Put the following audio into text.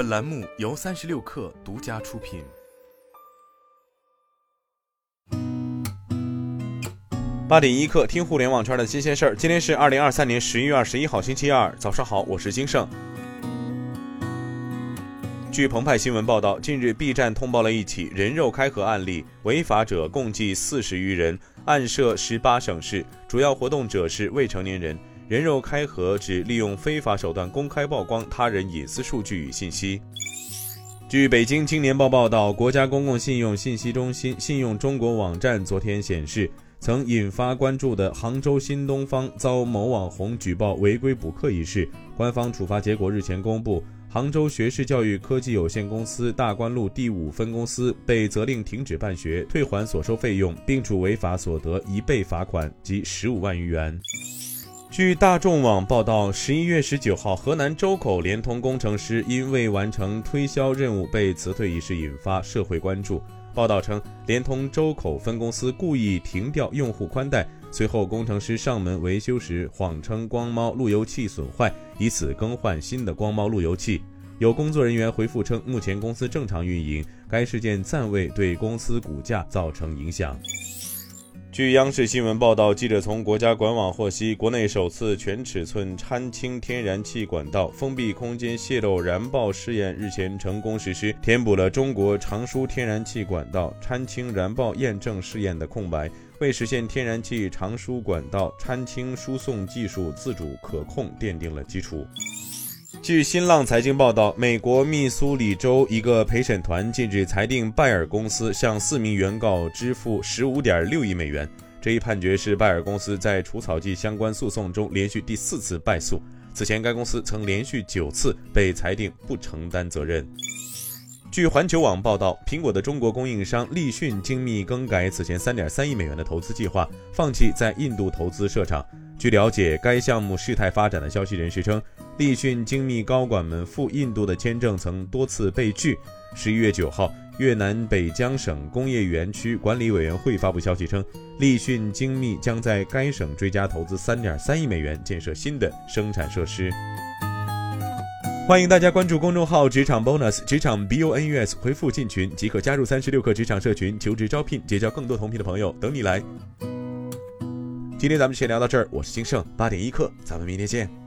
本栏目由三十六氪独家出品。八点一刻，听互联网圈的新鲜事儿。今天是二零二三年十一月二十一号，星期二，早上好，我是金盛。据澎湃新闻报道，近日 B 站通报了一起人肉开盒案例，违法者共计四十余人，案涉十八省市，主要活动者是未成年人。人肉开盒指利用非法手段公开曝光他人隐私数据与信息。据北京青年报报道，国家公共信用信息中心信用中国网站昨天显示，曾引发关注的杭州新东方遭某网红举报违规补课一事，官方处罚结果日前公布，杭州学士教育科技有限公司大观路第五分公司被责令停止办学、退还所收费用，并处违法所得一倍罚款及十五万余元。据大众网报道，十一月十九号，河南周口联通工程师因未完成推销任务被辞退一事引发社会关注。报道称，联通周口分公司故意停掉用户宽带，随后工程师上门维修时谎称光猫路由器损坏，以此更换新的光猫路由器。有工作人员回复称，目前公司正常运营，该事件暂未对公司股价造成影响。据央视新闻报道，记者从国家管网获悉，国内首次全尺寸掺氢天然气管道封闭空间泄漏燃爆试验日前成功实施，填补了中国长输天然气管道掺氢燃爆验证试验的空白，为实现天然气长输管道掺氢输送技术自主可控奠定了基础。据新浪财经报道，美国密苏里州一个陪审团近日裁定拜耳公司向四名原告支付十五点六亿美元。这一判决是拜耳公司在除草剂相关诉讼中连续第四次败诉。此前，该公司曾连续九次被裁定不承担责任。据环球网报道，苹果的中国供应商立讯精密更改此前三点三亿美元的投资计划，放弃在印度投资设厂。据了解，该项目事态发展的消息人士称。立讯精密高管们赴印度的签证曾多次被拒。十一月九号，越南北江省工业园区管理委员会发布消息称，立讯精密将在该省追加投资三点三亿美元建设新的生产设施。欢迎大家关注公众号“职场 bonus”，职场 B O N U S，回复进群即可加入三十六氪职场社群，求职招聘，结交更多同频的朋友，等你来。今天咱们先聊到这儿，我是金盛，八点一刻，咱们明天见。